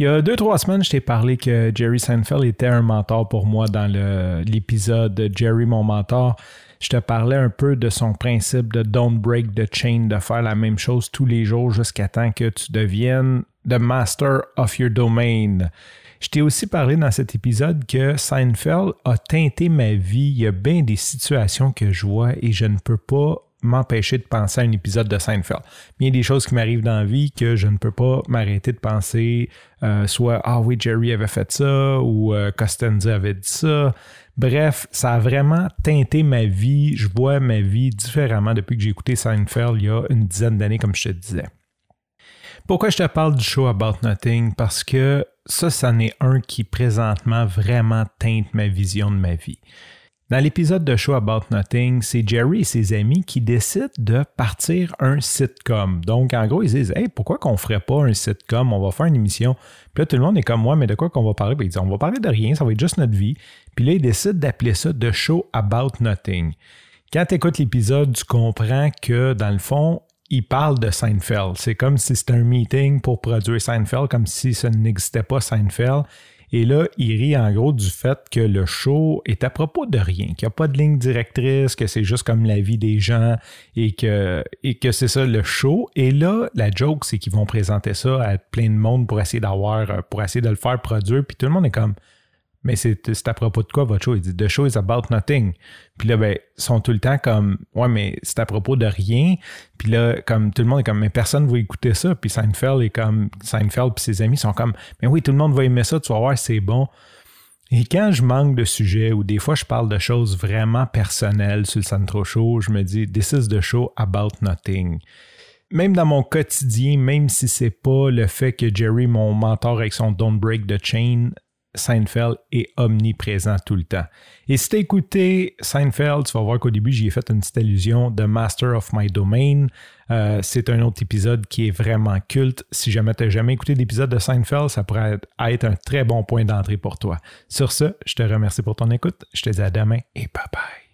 Il y a deux, trois semaines, je t'ai parlé que Jerry Seinfeld était un mentor pour moi dans l'épisode Jerry, mon mentor. Je te parlais un peu de son principe de don't break the chain, de faire la même chose tous les jours jusqu'à temps que tu deviennes the master of your domain. Je t'ai aussi parlé dans cet épisode que Seinfeld a teinté ma vie. Il y a bien des situations que je vois et je ne peux pas m'empêcher de penser à un épisode de Seinfeld. il y a des choses qui m'arrivent dans la vie que je ne peux pas m'arrêter de penser, euh, soit Ah oui, Jerry avait fait ça ou euh, Costanza avait dit ça. Bref, ça a vraiment teinté ma vie. Je vois ma vie différemment depuis que j'ai écouté Seinfeld il y a une dizaine d'années, comme je te disais. Pourquoi je te parle du show About Nothing? Parce que ça, c'en est un qui présentement vraiment teinte ma vision de ma vie. Dans l'épisode de Show About Nothing, c'est Jerry et ses amis qui décident de partir un sitcom. Donc, en gros, ils disent Hey, pourquoi qu'on ferait pas un sitcom? On va faire une émission. Puis là, tout le monde est comme moi, mais de quoi qu'on va parler? Puis ils disent On va parler de rien, ça va être juste notre vie. Puis là, ils décident d'appeler ça The Show About Nothing. Quand tu écoutes l'épisode, tu comprends que dans le fond, ils parlent de Seinfeld. C'est comme si c'était un meeting pour produire Seinfeld, comme si ça n'existait pas Seinfeld. Et là, il rit en gros du fait que le show est à propos de rien, qu'il n'y a pas de ligne directrice, que c'est juste comme la vie des gens et que, et que c'est ça le show. Et là, la joke, c'est qu'ils vont présenter ça à plein de monde pour essayer d'avoir, pour essayer de le faire produire. Puis tout le monde est comme, mais c'est à propos de quoi votre show? Il dit The show is about nothing. Puis là, ben, ils sont tout le temps comme Ouais, mais c'est à propos de rien. Puis là, comme tout le monde est comme Mais personne ne va écouter ça. Puis Seinfeld est comme Seinfeld puis ses amis sont comme Mais oui, tout le monde va aimer ça, tu vas voir, c'est bon. Et quand je manque de sujet ou des fois je parle de choses vraiment personnelles sur le Centro Show, je me dis This is the show about nothing même dans mon quotidien, même si c'est pas le fait que Jerry, mon mentor avec son Don't Break the Chain, Seinfeld est omniprésent tout le temps. Et si tu écouté Seinfeld, tu vas voir qu'au début, j'y ai fait une petite allusion de Master of My Domain. Euh, c'est un autre épisode qui est vraiment culte. Si jamais tu n'as jamais écouté d'épisode de Seinfeld, ça pourrait être un très bon point d'entrée pour toi. Sur ce, je te remercie pour ton écoute. Je te dis à demain et bye bye.